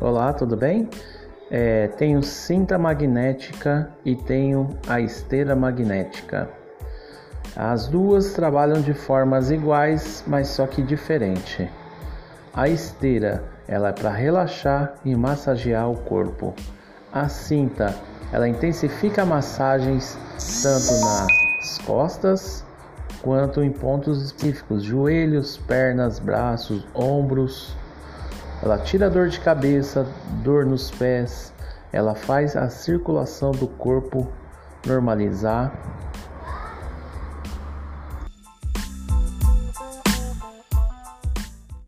Olá, tudo bem? É, tenho cinta magnética e tenho a esteira magnética. As duas trabalham de formas iguais, mas só que diferente. A esteira ela é para relaxar e massagear o corpo. A cinta ela intensifica massagens tanto nas costas quanto em pontos específicos, joelhos, pernas, braços, ombros. Ela tira dor de cabeça, dor nos pés, ela faz a circulação do corpo normalizar